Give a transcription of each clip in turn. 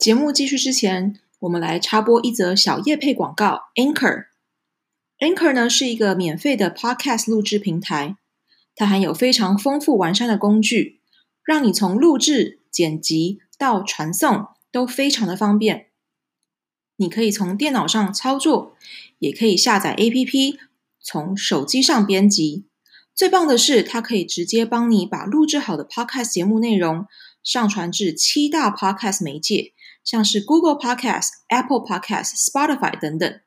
节目继续之前，我们来插播一则小叶配广告。Anchor Anchor 呢是一个免费的 Podcast 录制平台，它含有非常丰富完善的工具，让你从录制、剪辑到传送都非常的方便。你可以从电脑上操作，也可以下载 APP，从手机上编辑。最棒的是，它可以直接帮你把录制好的 Podcast 节目内容上传至七大 Podcast 媒介。像是 Google Podcast、Apple Podcast、Spotify 等等，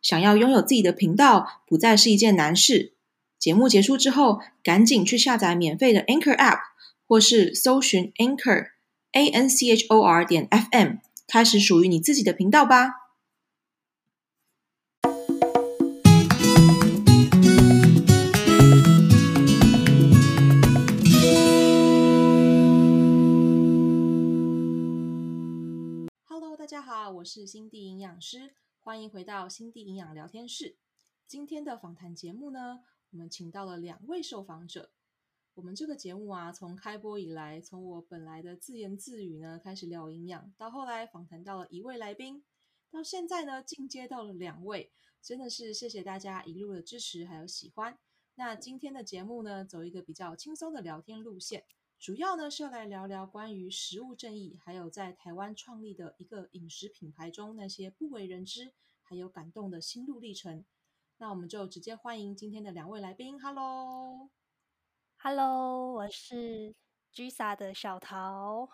想要拥有自己的频道，不再是一件难事。节目结束之后，赶紧去下载免费的 Anchor App，或是搜寻 Anchor A N C H O R 点 F M，开始属于你自己的频道吧。大家好，我是心地营养师，欢迎回到心地营养聊天室。今天的访谈节目呢，我们请到了两位受访者。我们这个节目啊，从开播以来，从我本来的自言自语呢开始聊营养，到后来访谈到了一位来宾，到现在呢进阶到了两位，真的是谢谢大家一路的支持还有喜欢。那今天的节目呢，走一个比较轻松的聊天路线。主要呢是要来聊聊关于食物正义，还有在台湾创立的一个饮食品牌中那些不为人知还有感动的心路历程。那我们就直接欢迎今天的两位来宾。Hello，Hello，我是 Gisa 的小桃。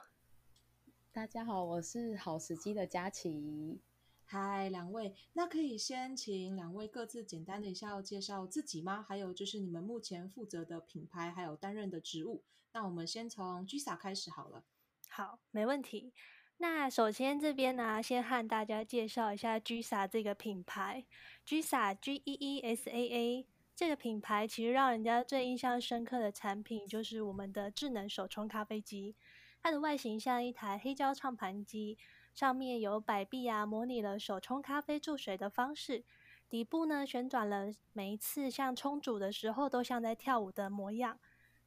大家好，我是好时机的佳琪。嗨，两位，那可以先请两位各自简单的一下介绍自己吗？还有就是你们目前负责的品牌，还有担任的职务。那我们先从 Gisa 开始好了。好，没问题。那首先这边呢，先和大家介绍一下 Gisa 这个品牌。Gisa G E E S A A 这个品牌，其实让人家最印象深刻的产品就是我们的智能手冲咖啡机。它的外形像一台黑胶唱盘机。上面有摆臂啊，模拟了手冲咖啡注水的方式。底部呢，旋转了，每一次像冲煮的时候都像在跳舞的模样。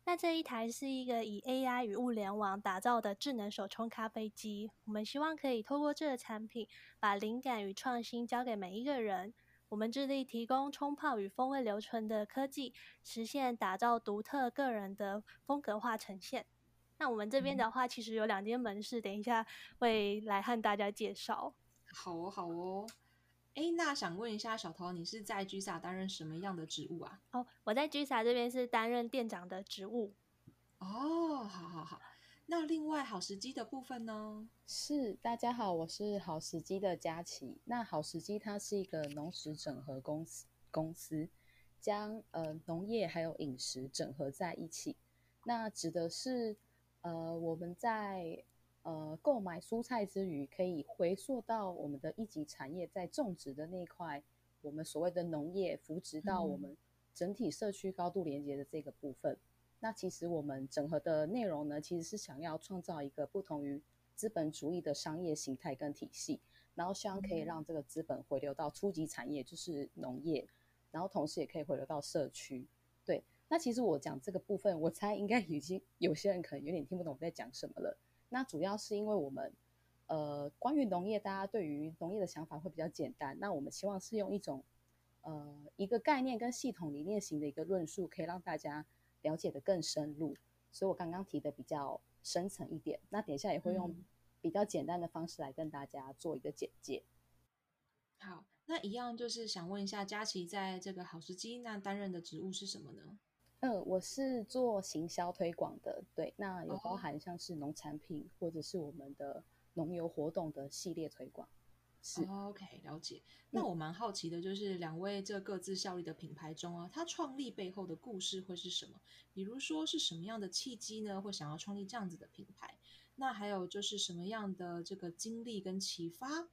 那这一台是一个以 AI 与物联网打造的智能手冲咖啡机。我们希望可以透过这个产品，把灵感与创新交给每一个人。我们致力提供冲泡与风味留存的科技，实现打造独特个人的风格化呈现。那我们这边的话，其实有两间门市，等一下会来和大家介绍。好哦，好哦。哎，那想问一下小桃，你是在 Gisa 担任什么样的职务啊？哦，我在 Gisa 这边是担任店长的职务。哦，好好好。那另外好时机的部分呢？是，大家好，我是好时机的佳琪。那好时机它是一个农食整合公司，公司将呃农业还有饮食整合在一起。那指的是。呃，我们在呃购买蔬菜之余，可以回溯到我们的一级产业，在种植的那一块，我们所谓的农业扶植到我们整体社区高度连接的这个部分。嗯。那其实我们整合的内容呢，其实是想要创造一个不同于资本主义的商业形态跟体系，然后希望可以让这个资本回流到初级产业，就是农业，然后同时也可以回流到社区，对。那其实我讲这个部分，我猜应该已经有些人可能有点听不懂我在讲什么了。那主要是因为我们，呃，关于农业，大家对于农业的想法会比较简单。那我们希望是用一种，呃，一个概念跟系统理念型的一个论述，可以让大家了解的更深入。所以我刚刚提的比较深层一点。那等一下也会用比较简单的方式来跟大家做一个简介。好，那一样就是想问一下，佳琪在这个好时机那担任的职务是什么呢？嗯，我是做行销推广的，对，那有包含像是农产品、oh. 或者是我们的农游活动的系列推广。是、oh,，OK，了解。那我蛮好奇的，就是两位这各自效力的品牌中啊，它创立背后的故事会是什么？比如说是什么样的契机呢？会想要创立这样子的品牌？那还有就是什么样的这个经历跟启发，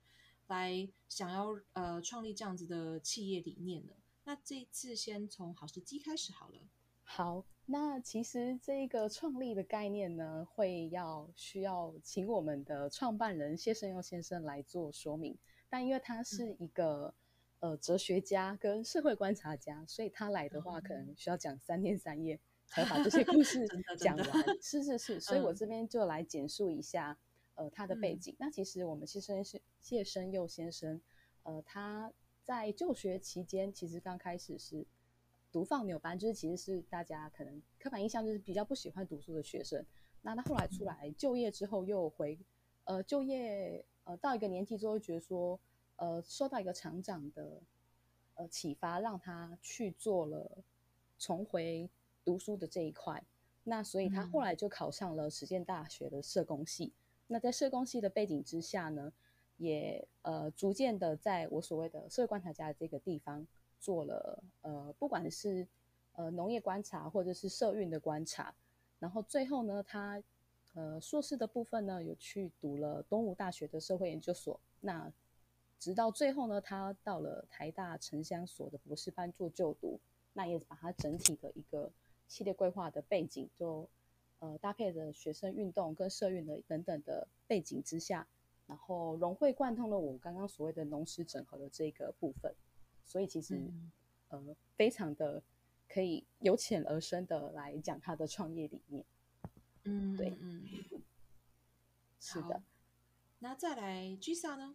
来想要呃创立这样子的企业理念呢？那这一次先从好时机开始好了。好，那其实这个创立的概念呢，会要需要请我们的创办人谢胜佑先生来做说明。但因为他是一个、嗯、呃哲学家跟社会观察家，所以他来的话可能需要讲三天三夜才把这些故事 讲完。是是是，所以我这边就来简述一下，呃他的背景。嗯、那其实我们谢生是谢生佑先生，呃，他在就学期间其实刚开始是读放牛班，就是其实是大家可能刻板印象就是比较不喜欢读书的学生。那他后来出来就业之后又回，呃，就业呃到一个年纪之后，觉得说呃受到一个厂长的呃启发，让他去做了重回读书的这一块。那所以他后来就考上了实践大学的社工系。那在社工系的背景之下呢，也呃逐渐的在我所谓的社会观察家的这个地方做了呃不管是呃农业观察或者是社运的观察。然后最后呢，他呃硕士的部分呢，有去读了东吴大学的社会研究所。那直到最后呢，他到了台大城乡所的博士班做就读。那也把他整体的一个系列规划的背景，就呃搭配着学生运动跟社运的等等的背景之下，然后融会贯通了我刚刚所谓的农食整合的这个部分。所以其实、嗯、呃非常的。可以由浅而深的来讲他的创业理念，嗯，对，嗯，是的。那再来 Gisa 呢？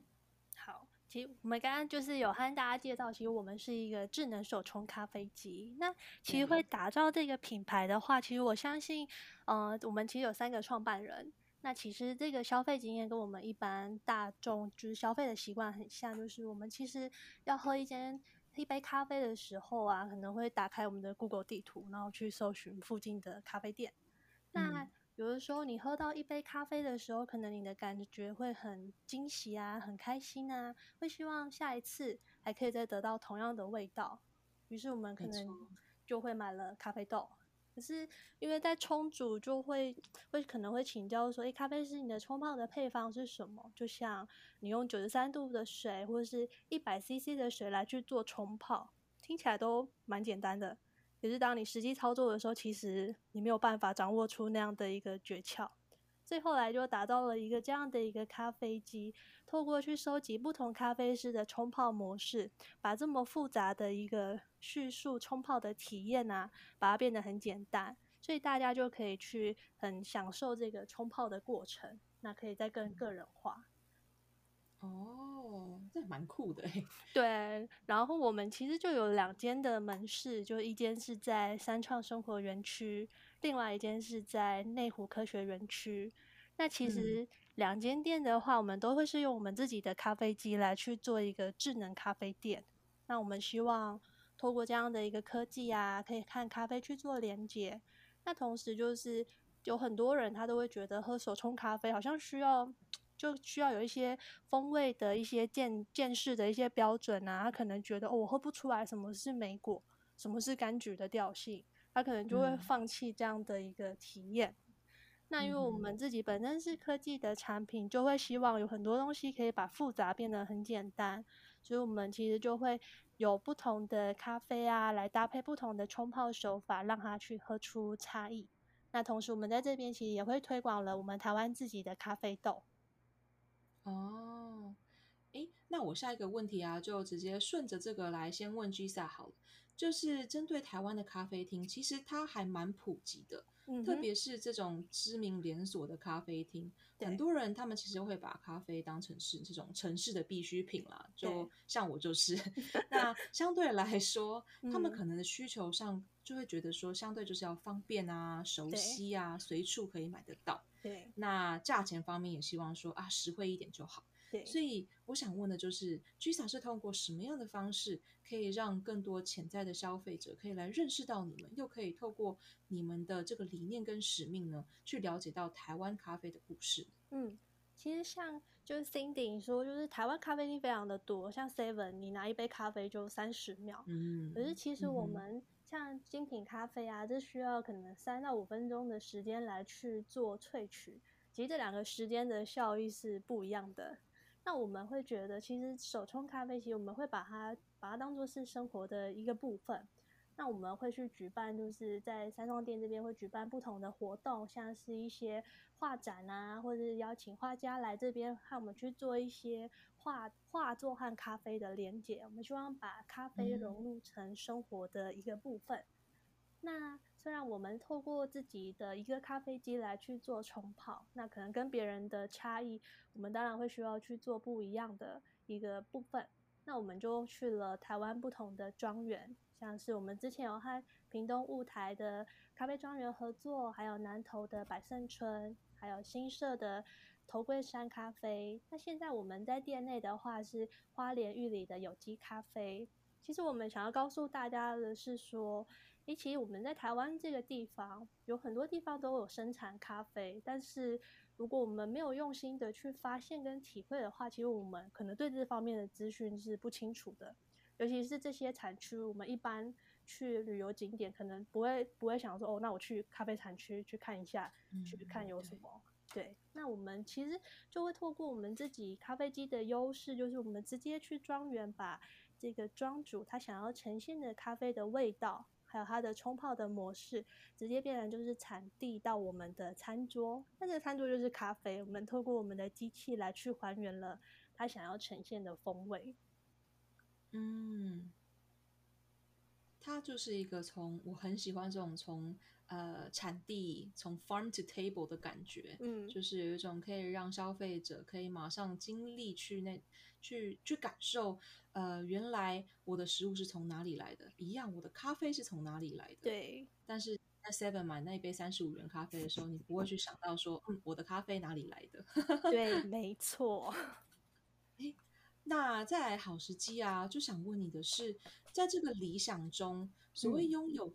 好，其实我们刚刚就是有和大家介绍，其实我们是一个智能手冲咖啡机。那其实会打造这个品牌的话，其实我相信，呃，我们其实有三个创办人。那其实这个消费经验跟我们一般大众就是消费的习惯很像，就是我们其实要喝一间。一杯咖啡的时候啊，可能会打开我们的 Google 地图，然后去搜寻附近的咖啡店。嗯、那有的时候你喝到一杯咖啡的时候，可能你的感觉会很惊喜啊，很开心啊，会希望下一次还可以再得到同样的味道。于是我们可能就会买了咖啡豆。可是因为在冲煮，就会会可能会请教说，诶，咖啡师，你的冲泡的配方是什么？就像你用九十三度的水或者是一百 CC 的水来去做冲泡，听起来都蛮简单的。可是当你实际操作的时候，其实你没有办法掌握出那样的一个诀窍。最后来就打造了一个这样的一个咖啡机，透过去收集不同咖啡师的冲泡模式，把这么复杂的一个叙述冲泡的体验啊，把它变得很简单，所以大家就可以去很享受这个冲泡的过程，那可以再更个人化。哦，这蛮酷的诶。对，然后我们其实就有两间的门市，就一间是在三创生活园区，另外一间是在内湖科学园区。那其实两间店的话，我们都会是用我们自己的咖啡机来去做一个智能咖啡店。那我们希望透过这样的一个科技啊，可以看咖啡去做连接。那同时就是有很多人他都会觉得喝手冲咖啡好像需要。就需要有一些风味的一些见见识的一些标准啊，他可能觉得哦，我喝不出来什么是莓果，什么是柑橘的调性，他可能就会放弃这样的一个体验。嗯、那因为我们自己本身是科技的产品，就会希望有很多东西可以把复杂变得很简单，所以我们其实就会有不同的咖啡啊，来搭配不同的冲泡手法，让它去喝出差异。那同时我们在这边其实也会推广了我们台湾自己的咖啡豆。哦，诶，那我下一个问题啊，就直接顺着这个来先问 Gisa 好了。就是针对台湾的咖啡厅，其实它还蛮普及的，嗯、特别是这种知名连锁的咖啡厅，很多人他们其实会把咖啡当成是这种城市的必需品啦。就像我就是，那相对来说，他们可能的需求上就会觉得说，相对就是要方便啊、熟悉啊、随处可以买得到。对，那价钱方面也希望说啊，实惠一点就好。对，所以我想问的就是，Gisa 是通过什么样的方式，可以让更多潜在的消费者可以来认识到你们，又可以透过你们的这个理念跟使命呢，去了解到台湾咖啡的故事？嗯，其实像就是 Cindy 说，就是台湾咖啡厅非常的多，像 Seven，你拿一杯咖啡就三十秒。嗯，可是其实我们像精品咖啡啊，这需要可能三到五分钟的时间来去做萃取，其实这两个时间的效益是不一样的。那我们会觉得，其实手冲咖啡，其实我们会把它把它当做是生活的一个部分。那我们会去举办，就是在三创店这边会举办不同的活动，像是一些画展啊，或者是邀请画家来这边和我们去做一些画画作和咖啡的连结。我们希望把咖啡融入成生活的一个部分。嗯、那虽然我们透过自己的一个咖啡机来去做冲泡，那可能跟别人的差异，我们当然会需要去做不一样的一个部分。那我们就去了台湾不同的庄园，像是我们之前有和屏东雾台的咖啡庄园合作，还有南投的百胜春，还有新社的头桂山咖啡。那现在我们在店内的话是花莲玉里的有机咖啡。其实我们想要告诉大家的是说，诶，其实我们在台湾这个地方有很多地方都有生产咖啡，但是如果我们没有用心的去发现跟体会的话，其实我们可能对这方面的资讯是不清楚的。尤其是这些产区，我们一般去旅游景点，可能不会不会想说，哦，那我去咖啡产区去看一下，嗯、去看有什么。对，对，那我们其实就会透过我们自己咖啡机的优势，就是我们直接去庄园把。这个庄主他想要呈现的咖啡的味道，还有它的冲泡的模式，直接变成就是产地到我们的餐桌。那这个餐桌就是咖啡，我们透过我们的机器来去还原了它想要呈现的风味。嗯，它就是一个从我很喜欢这种从。呃，产地从 farm to table 的感觉，嗯，就是有一种可以让消费者可以马上经历去那去去感受，呃，原来我的食物是从哪里来的，一样，我的咖啡是从哪里来的，对。但是在 Seven 买那一杯三十五元咖啡的时候，你不会去想到说，嗯，我的咖啡哪里来的？对，没错。诶那在好时机啊，就想问你的是，在这个理想中，所谓拥有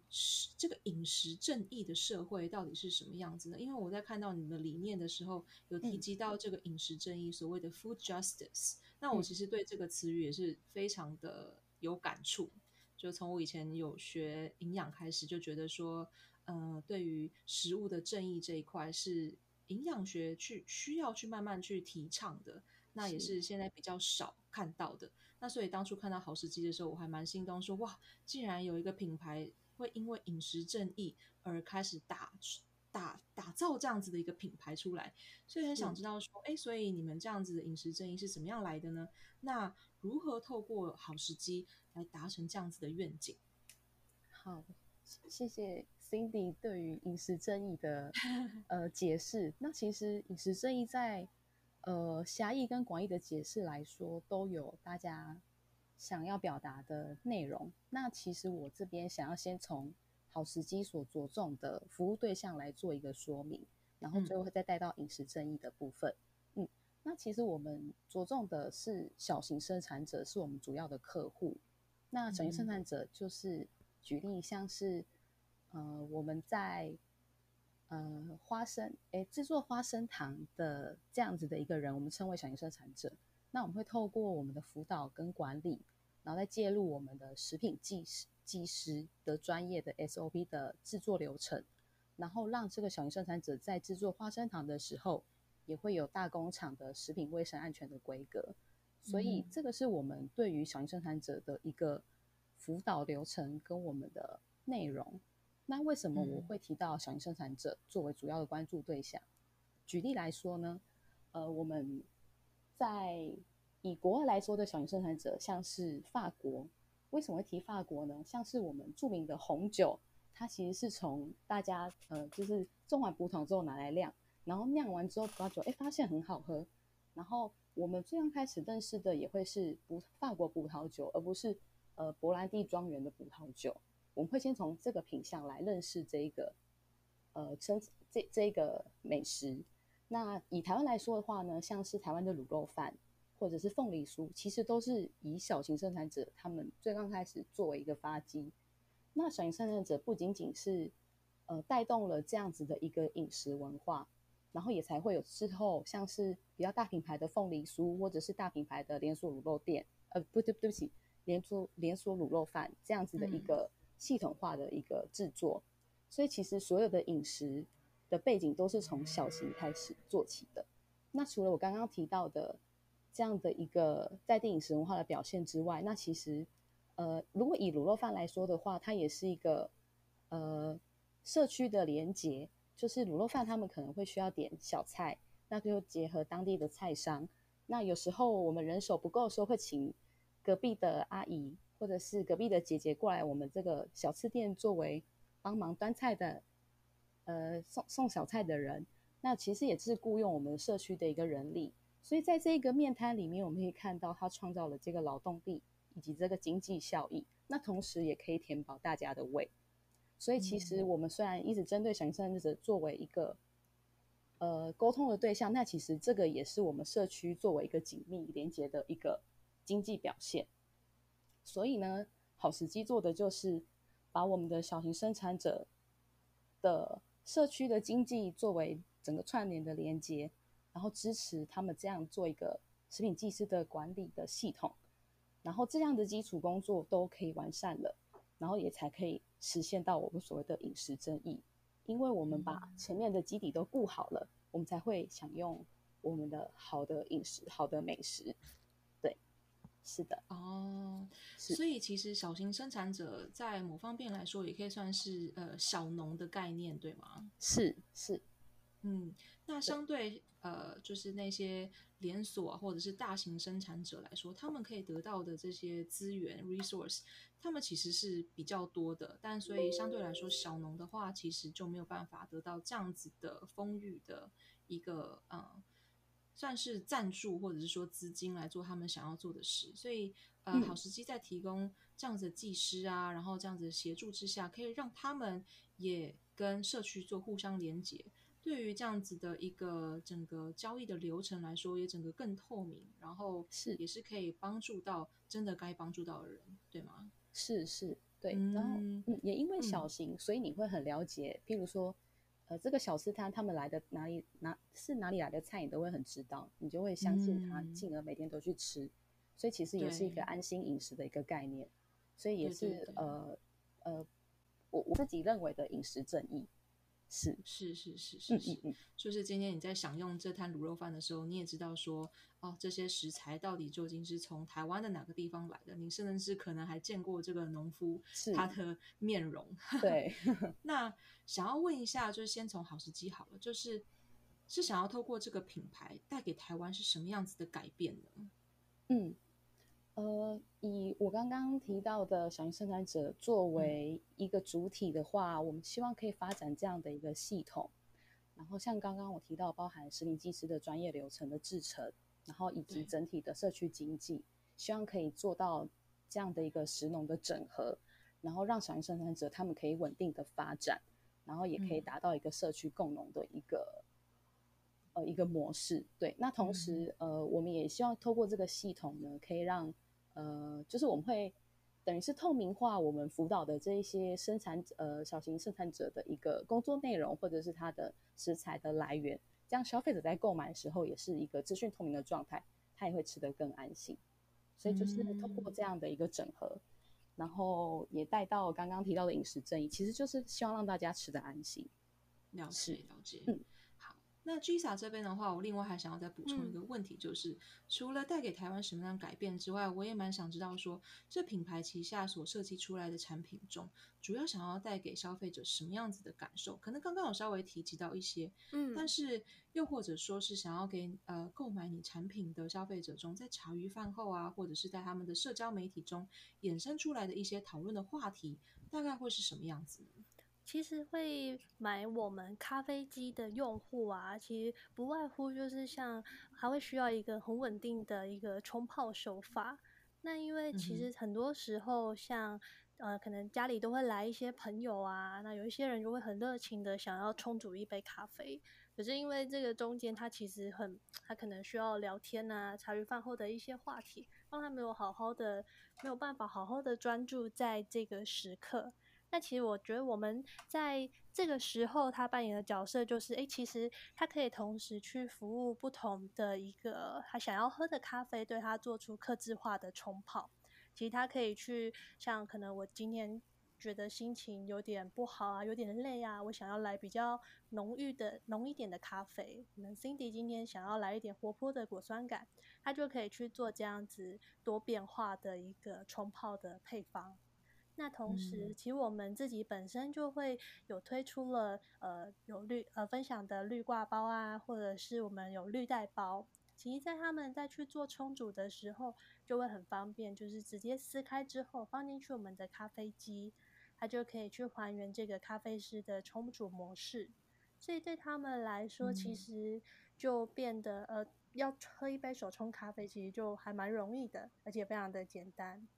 这个饮食正义的社会到底是什么样子呢？因为我在看到你的理念的时候，有提及到这个饮食正义，所谓的 food justice。那我其实对这个词语也是非常的有感触，就从我以前有学营养开始，就觉得说，呃，对于食物的正义这一块，是营养学去需要去慢慢去提倡的。那也是现在比较少看到的。那所以当初看到好时机的时候，我还蛮心动说，说哇，竟然有一个品牌会因为饮食正义而开始打打打造这样子的一个品牌出来。所以很想知道说，哎、嗯，所以你们这样子的饮食正义是怎么样来的呢？那如何透过好时机来达成这样子的愿景？好，谢谢 Cindy 对于饮食正义的 呃解释。那其实饮食正义在呃，狭义跟广义的解释来说，都有大家想要表达的内容。那其实我这边想要先从好时机所着重的服务对象来做一个说明，然后最后会再带到饮食正义的部分。嗯，嗯，那其实我们着重的是小型生产者，是我们主要的客户。那小型生产者就是举例，像是呃，我们在。呃，花生，诶，制作花生糖的这样子的一个人，我们称为小型生产者。那我们会透过我们的辅导跟管理，然后再介入我们的食品技师技师的专业的 SOP 的制作流程，然后让这个小型生产者在制作花生糖的时候，也会有大工厂的食品卫生安全的规格。所以，这个是我们对于小型生产者的一个辅导流程跟我们的内容。那为什么我会提到小型生产者作为主要的关注对象？嗯、举例来说呢，呃，我们在以国外来说的小型生产者，像是法国，为什么会提法国呢？像是我们著名的红酒，它其实是从大家呃，就是种完葡萄之后拿来酿，然后酿完之后葡萄酒，哎，发现很好喝，然后我们最刚开始认识的也会是葡法国葡萄酒，而不是呃勃兰地庄园的葡萄酒。我们会先从这个品相来认识这一个，呃，生这这一个美食。那以台湾来说的话呢，像是台湾的卤肉饭或者是凤梨酥，其实都是以小型生产者他们最刚开始作为一个发基。那小型生产者不仅仅是呃带动了这样子的一个饮食文化，然后也才会有之后像是比较大品牌的凤梨酥，或者是大品牌的连锁卤肉店，呃，不对，对不起，连锁连锁卤肉饭这样子的一个。系统化的一个制作，所以其实所有的饮食的背景都是从小型开始做起的。那除了我刚刚提到的这样的一个在地饮食文化的表现之外，那其实呃，如果以卤肉饭来说的话，它也是一个呃社区的连结，就是卤肉饭他们可能会需要点小菜，那就结合当地的菜商。那有时候我们人手不够的时候，会请隔壁的阿姨。或者是隔壁的姐姐过来，我们这个小吃店作为帮忙端菜的，呃，送送小菜的人，那其实也是雇佣我们社区的一个人力。所以在这一个面摊里面，我们可以看到它创造了这个劳动力以及这个经济效益。那同时也可以填饱大家的胃。所以其实我们虽然一直针对小型生产者作为一个呃沟通的对象，那其实这个也是我们社区作为一个紧密连接的一个经济表现。所以呢，好时机做的就是把我们的小型生产者的社区的经济作为整个串联的连接。然后支持他们这样做一个食品技师的管理的系统，然后这样的基础工作都可以完善了，然后也才可以实现到我们所谓的饮食正义。因为我们把前面的基底都顾好了，我们才会享用我们的好的饮食、好的美食。对，是的。哦，所以其实小型生产者在某方面来说，也可以算是呃小农的概念，对吗？是是。嗯，那相对呃，就是那些连锁啊，或者是大型生产者来说，他们可以得到的这些资源 resource，他们其实是比较多的。但所以相对来说，小农的话，其实就没有办法得到这样子的丰裕的一个呃，算是赞助或者是说资金来做他们想要做的事。所以呃，好时机在提供这样子的技师啊，然后这样子的协助之下，可以让他们也跟社区做互相连接。对于这样子的一个整个交易的流程来说，也整个更透明，然后是也是可以帮助到真的该帮助到的人，对吗？是是，对。嗯、然后嗯，也因为小型、嗯，所以你会很了解，譬如说，呃，这个小吃摊他们来的哪里哪是哪里来的菜，你都会很知道，你就会相信他，进而每天都去吃、嗯。所以其实也是一个安心饮食的一个概念，所以也是呃呃，我我自己认为的饮食正义。是是是是是是，嗯嗯嗯，就是今天你在享用这摊卤肉饭的时候，你也知道说，哦，这些食材到底究竟是从台湾的哪个地方来的？你甚至是可能还见过这个农夫他的面容。对，那想要问一下，就是先从好时机好了，就是是想要透过这个品牌带给台湾是什么样子的改变呢？嗯。呃，以我刚刚提到的小型生产者作为一个主体的话，嗯，我们希望可以发展这样的一个系统。然后像刚刚我提到，包含食品技师的专业流程的制成，然后以及整体的社区经济，希望可以做到这样的一个食农的整合，然后让小型生产者他们可以稳定的发展，然后也可以达到一个社区共农的一个，嗯，呃一个模式。对，那同时，嗯，呃，我们也希望透过这个系统呢，可以让呃，就是我们会等于是透明化我们辅导的这一些生产呃小型生产者的一个工作内容，或者是它的食材的来源，这样消费者在购买的时候也是一个资讯透明的状态，他也会吃得更安心。所以就是通过这样的一个整合，嗯、然后也带到刚刚提到的饮食正义，其实就是希望让大家吃得安心。了解，了解，嗯。那 Gisa 这边的话，我另外还想要再补充一个问题，就是、嗯、除了带给台湾什么样的改变之外，我也蛮想知道说，这品牌旗下所设计出来的产品中，主要想要带给消费者什么样子的感受？可能刚刚有稍微提及到一些，嗯，但是又或者说是想要给呃购买你产品的消费者中，在茶余饭后啊，或者是在他们的社交媒体中衍生出来的一些讨论的话题，大概会是什么样子呢？其实会买我们咖啡机的用户啊，其实不外乎就是像还会需要一个很稳定的一个冲泡手法。那因为其实很多时候像，像呃，可能家里都会来一些朋友啊，那有一些人就会很热情的想要冲煮一杯咖啡。可是因为这个中间，他其实很，他可能需要聊天啊，茶余饭后的一些话题，让他没有好好的，没有办法好好的专注在这个时刻。那其实我觉得我们在这个时候，他扮演的角色就是，诶，其实他可以同时去服务不同的一个他想要喝的咖啡，对他做出克制化的冲泡。其实他可以去，像可能我今天觉得心情有点不好啊，有点累啊，我想要来比较浓郁的、浓一点的咖啡。可能 Cindy 今天想要来一点活泼的果酸感，他就可以去做这样子多变化的一个冲泡的配方。那同时，其实我们自己本身就会有推出了呃有绿呃分享的绿挂包啊，或者是我们有绿袋包。其实，在他们在去做冲煮的时候，就会很方便，就是直接撕开之后放进去我们的咖啡机。它就可以去还原这个咖啡师的冲煮模式。所以对他们来说，其实就变得、嗯、呃，要喝一杯手冲咖啡，其实就还蛮容易的，而且非常的简单。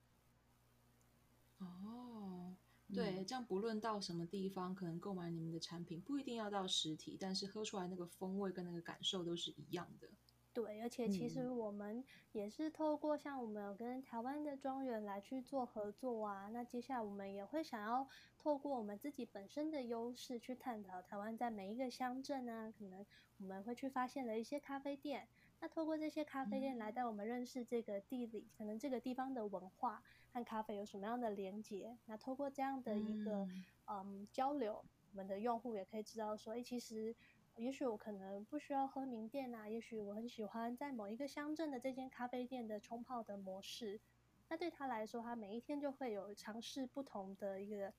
哦，对，这样不论到什么地方，可能购买你们的产品不一定要到实体，但是喝出来那个风味跟那个感受都是一样的。对，而且其实我们也是透过像我们有跟台湾的庄园来去做合作啊，那接下来我们也会想要透过我们自己本身的优势去探讨台湾在每一个乡镇呢，可能我们会去发现了一些咖啡店，那透过这些咖啡店来带我们认识这个地理，可能这个地方的文化和咖啡有什么样的连结，那透过这样的一个嗯交流，我们的用户也可以知道说，哎，其实。也许我可能不需要喝名店啊，也许我很喜欢在某一个乡镇的这间咖啡店的冲泡的模式。那对他来说，他每一天就会有尝试不同的一个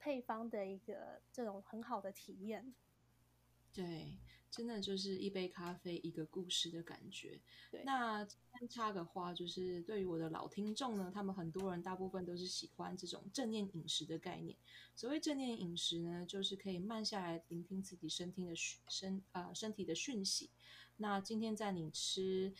配方的一个这种很好的体验。对，真的就是一杯咖啡一个故事的感觉。对，那插个话，就是对于我的老听众呢，他们很多人大部分都是喜欢这种正念饮食的概念。所谓正念饮食呢，就是可以慢下来聆听自己身体的身啊、呃、身体的讯息。那今天在你吃。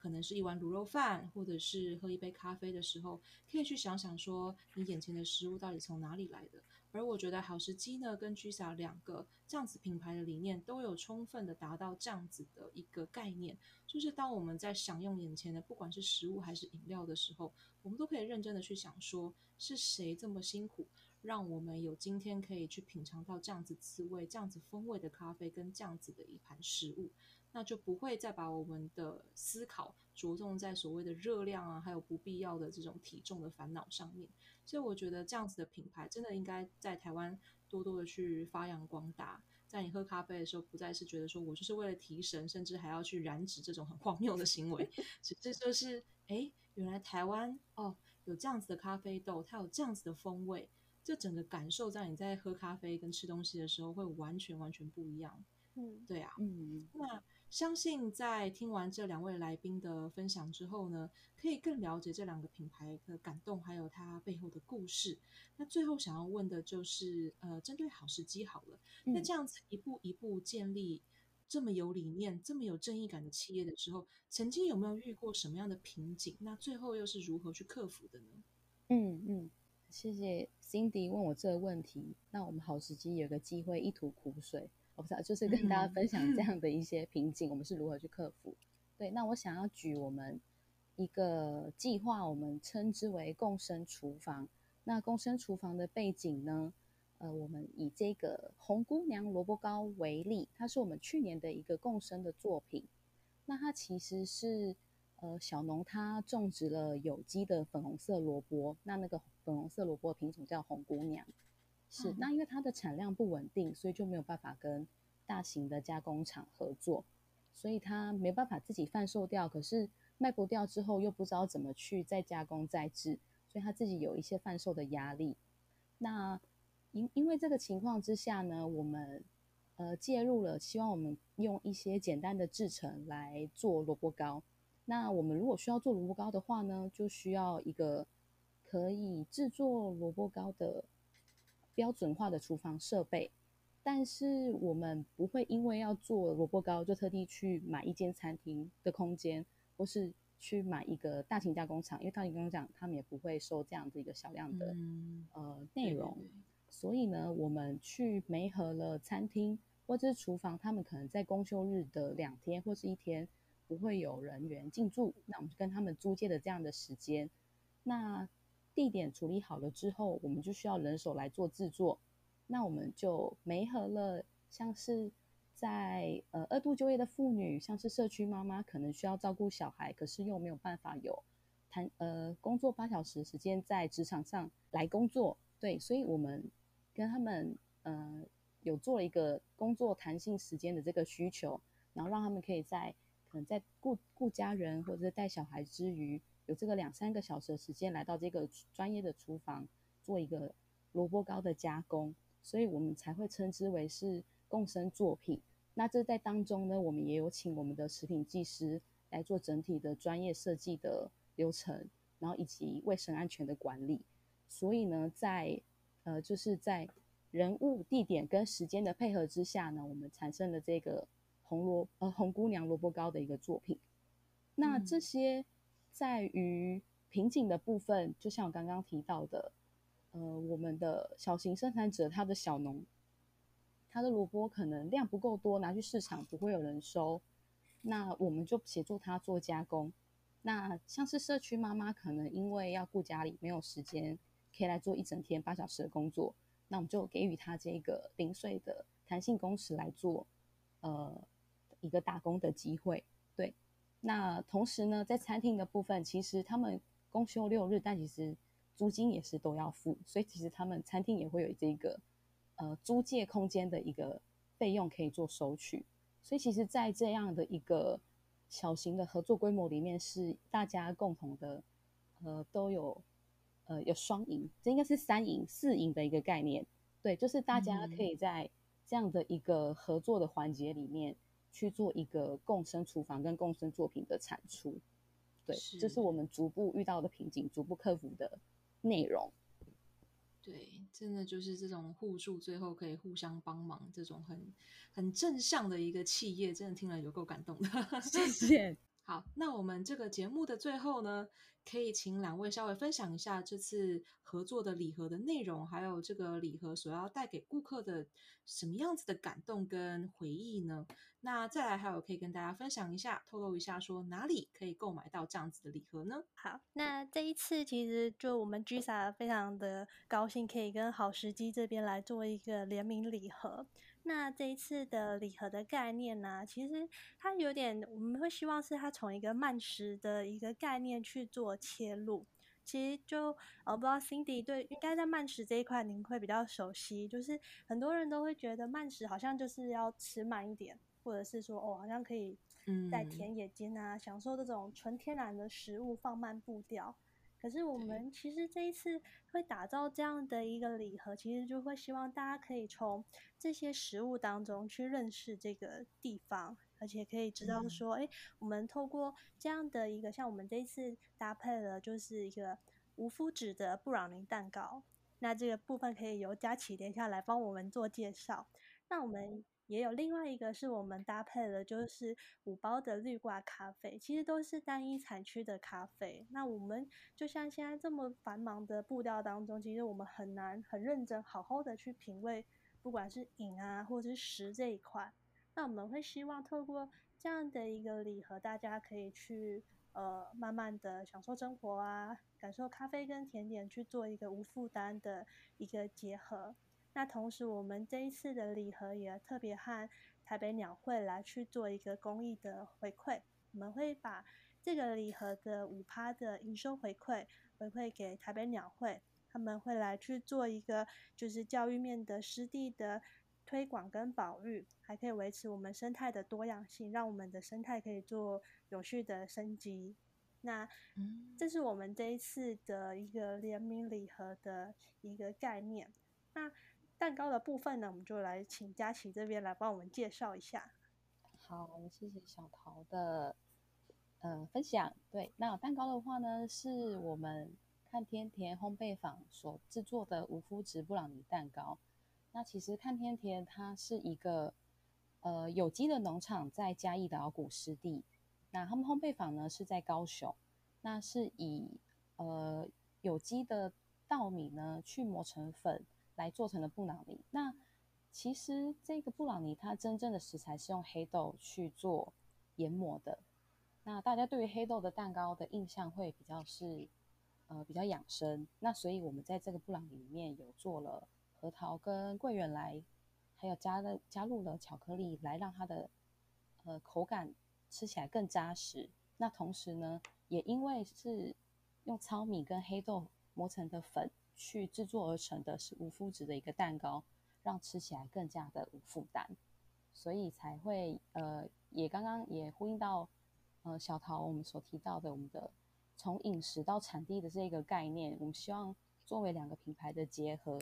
可能是一碗卤肉饭，或者是喝一杯咖啡的时候，可以去想想说，你眼前的食物到底从哪里来的。而我觉得好时机呢，跟 Gisa 两个这样子品牌的理念，都有充分的达到这样子的一个概念，就是当我们在享用眼前的不管是食物还是饮料的时候，我们都可以认真的去想说，是谁这么辛苦，让我们有今天可以去品尝到这样子滋味、这样子风味的咖啡，跟这样子的一盘食物。那就不会再把我们的思考着重在所谓的热量啊，还有不必要的这种体重的烦恼上面。所以我觉得这样子的品牌真的应该在台湾多多的去发扬光大。在你喝咖啡的时候，不再是觉得说我就是为了提神，甚至还要去燃脂这种很荒谬的行为。只是就是，哎，原来台湾哦有这样子的咖啡豆，它有这样子的风味，这整个感受在你在喝咖啡跟吃东西的时候会完全完全不一样。嗯，对啊，嗯，那。相信在听完这两位来宾的分享之后呢，可以更了解这两个品牌的感动，还有它背后的故事。那最后想要问的就是，呃，针对好时机好了，嗯、那这样子一步一步建立这么有理念、这么有正义感的企业的时候，曾经有没有遇过什么样的瓶颈？那最后又是如何去克服的呢？嗯嗯，谢谢 Cindy 问我这个问题。那我们好时机有个机会一吐苦水。我不知道，就是跟大家分享这样的一些瓶颈，我们是如何去克服。对，那我想要举我们一个计划，我们称之为“共生厨房”。那“共生厨房”的背景呢？呃，我们以这个红姑娘萝卜糕为例，它是我们去年的一个共生的作品。那它其实是呃小农他种植了有机的粉红色萝卜，那那个粉红色萝卜品种叫红姑娘。是，那因为它的产量不稳定，所以就没有办法跟大型的加工厂合作，所以它没办法自己贩售掉。可是卖不掉之后，又不知道怎么去再加工再制，所以他自己有一些贩售的压力。那因因为这个情况之下呢，我们呃介入了，希望我们用一些简单的制成来做萝卜糕。那我们如果需要做萝卜糕的话呢，就需要一个可以制作萝卜糕的。标准化的厨房设备，但是我们不会因为要做萝卜糕就特地去买一间餐厅的空间，或是去买一个大型加工厂，因为大型加工厂他们也不会收这样子一个小量的、嗯、呃内容。对对对。所以呢，我们去媒合了餐厅或者是厨房，他们可能在公休日的两天或是一天不会有人员进驻，那我们就跟他们租借的这样的时间，那。地点处理好了之后，我们就需要人手来做制作。那我们就媒合了，像是在呃二度就业的妇女，像是社区妈妈，可能需要照顾小孩，可是又没有办法有谈呃工作八小时时间在职场上来工作。对，所以我们跟他们呃有做了一个工作弹性时间的这个需求，然后让他们可以在可能在顾顾家人或者是带小孩之余。有这个两三个小时的时间来到这个专业的厨房做一个萝卜糕的加工，所以我们才会称之为是共生作品。那这在当中呢，我们也有请我们的食品技师来做整体的专业设计的流程，然后以及卫生安全的管理。所以呢，在呃，就是在人物、地点跟时间的配合之下呢，我们产生了这个红萝呃红姑娘萝卜糕的一个作品。那这些在于瓶颈的部分，就像我刚刚提到的，呃，我们的小型生产者他的小农，他的萝卜可能量不够多，拿去市场不会有人收，那我们就协助他做加工。那像是社区妈妈，可能因为要顾家里，没有时间可以来做一整天八小时的工作，那我们就给予他这个零碎的弹性工时来做，呃，一个打工的机会。对，那同时呢，在餐厅的部分，其实他们公休六日，但其实租金也是都要付，所以其实他们餐厅也会有这个呃租借空间的一个费用可以做收取。所以其实，在这样的一个小型的合作规模里面，是大家共同的，呃，都有，呃，有双赢，这应该是三赢、四赢的一个概念。对，就是大家可以在这样的一个合作的环节里面去做一个共生厨房跟共生作品的产出。对，是这是我们逐步遇到的瓶颈，逐步克服的内容。对，真的就是这种互助，最后可以互相帮忙，这种很很正向的一个企业，真的听了有够感动的。谢谢。好，那我们这个节目的最后呢，可以请两位稍微分享一下这次合作的礼盒的内容，还有这个礼盒所要带给顾客的什么样子的感动跟回忆呢？那再来还有可以跟大家分享一下，透露一下说哪里可以购买到这样子的礼盒呢？好，那这一次其实就我们 Gisa 非常的高兴，可以跟好时机这边来做一个联名礼盒。那这一次的礼盒的概念呢，其实它有点，我们会希望是它从一个慢食的一个概念去做切入。其实就呃，不知道 Cindy 对，应该在慢食这一块您会比较熟悉，就是很多人都会觉得慢食好像就是要吃慢一点，或者是说哦，好像可以在田野间啊，嗯、享受这种纯天然的食物，放慢步调。可是我们其实这一次会打造这样的一个礼盒，其实就会希望大家可以从这些食物当中去认识这个地方，而且可以知道说，哎、嗯，我们透过这样的一个，像我们这一次搭配了就是一个无麸质的布朗尼蛋糕，那这个部分可以由佳琪等一下来帮我们做介绍。那我们。也有另外一个是我们搭配了，就是五包的绿挂咖啡，其实都是单一产区的咖啡。那我们就像现在这么繁忙的步调当中，其实我们很难很认真好好的去品味，不管是饮啊或者是食这一块。那我们会希望透过这样的一个礼盒，大家可以去呃慢慢的享受生活啊，感受咖啡跟甜点，去做一个无负担的一个结合。那同时，我们这一次的礼盒也特别和台北鸟会来去做一个公益的回馈。我们会把这个礼盒的五趴的营收回馈回馈给台北鸟会，他们会来去做一个就是教育面的湿地的推广跟保育，还可以维持我们生态的多样性，让我们的生态可以做有序的升级。那这是我们这一次的一个联名礼盒的一个概念。那蛋糕的部分呢，我们就来请佳琪这边来帮我们介绍一下。好，谢谢小桃的呃分享。对，那蛋糕的话呢，是我们看天田烘焙坊所制作的无麸质布朗尼蛋糕。那其实看天田它是一个呃有机的农场，在嘉义的鳌鼓湿地。那他们烘焙坊呢是在高雄，那是以呃有机的稻米呢去磨成粉。来做成的布朗尼。那其实这个布朗尼它真正的食材是用黑豆去做研磨的。那大家对于黑豆的蛋糕的印象会比较是呃比较养生。那所以我们在这个布朗尼里面有做了核桃跟桂圆来，还有加了加入了巧克力来让它的呃口感吃起来更扎实。那同时呢，也因为是用糙米跟黑豆磨成的粉。去制作而成的是无麸质的一个蛋糕，让吃起来更加的无负担，所以才会呃，也刚刚也呼应到呃小桃我们所提到的我们的从饮食到产地的这个概念，我们希望作为两个品牌的结合，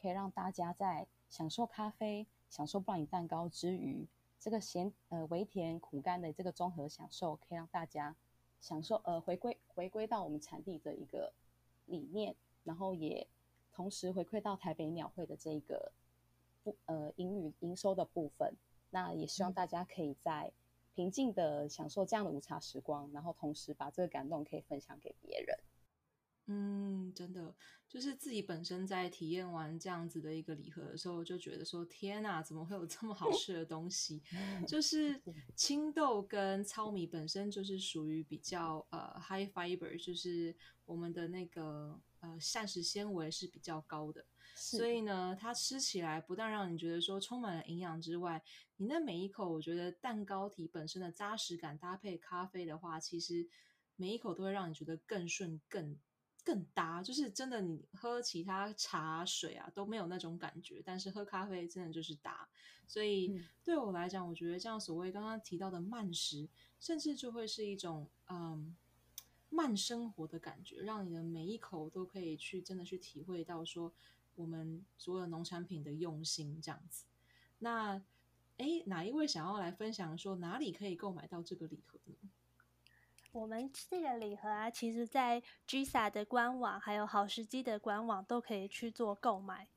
可以让大家在享受咖啡、享受布朗尼蛋糕之余，这个咸呃微甜苦甘的这个综合享受，可以让大家享受呃回归回归到我们产地的一个理念。然后也同时回馈到台北鸟会的这个不呃盈余营收的部分。那也希望大家可以在平静的享受这样的午茶时光，然后同时把这个感动可以分享给别人。嗯，真的，就是自己本身在体验完这样子的一个礼盒的时候，就觉得说天哪，怎么会有这么好 吃的东西？就是青豆跟糙米本身就是属于比较呃 high fiber，就是我们的那个呃膳食纤维是比较高的，所以呢，它吃起来不但让你觉得说充满了营养之外，你那每一口，我觉得蛋糕体本身的扎实感搭配咖啡的话，其实每一口都会让你觉得更顺更。更搭，就是真的，你喝其他茶水啊都没有那种感觉，但是喝咖啡真的就是搭。所以对我来讲，我觉得这样所谓刚刚提到的慢食，甚至就会是一种嗯慢生活的感觉，让你的每一口都可以去真的去体会到说我们所有农产品的用心这样子。那诶，哪一位想要来分享说哪里可以购买到这个礼盒呢？我们这个礼盒啊，其实，在 GISA 的官网还有好时机的官网都可以去做购买。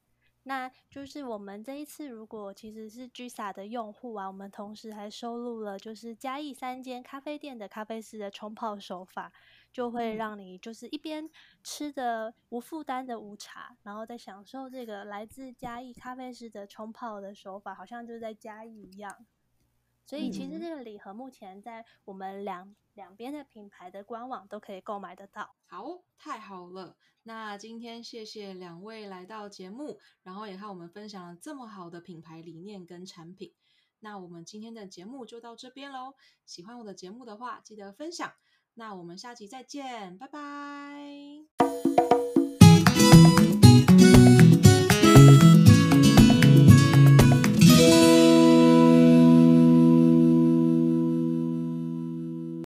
那就是我们这一次，如果其实是 GISA 的用户啊，我们同时还收录了就是嘉义三间咖啡店的咖啡师的冲泡手法，就会让你就是一边吃着无负担的午茶，然后在享受这个来自嘉义咖啡师的冲泡的手法，好像就在嘉义一样。所以其实这个礼盒目前在我们两两边的品牌的官网都可以购买得到。好，太好了！那今天谢谢两位来到节目，然后也和我们分享了这么好的品牌理念跟产品。那我们今天的节目就到这边喽。喜欢我的节目的话，记得分享。那我们下期再见，拜拜。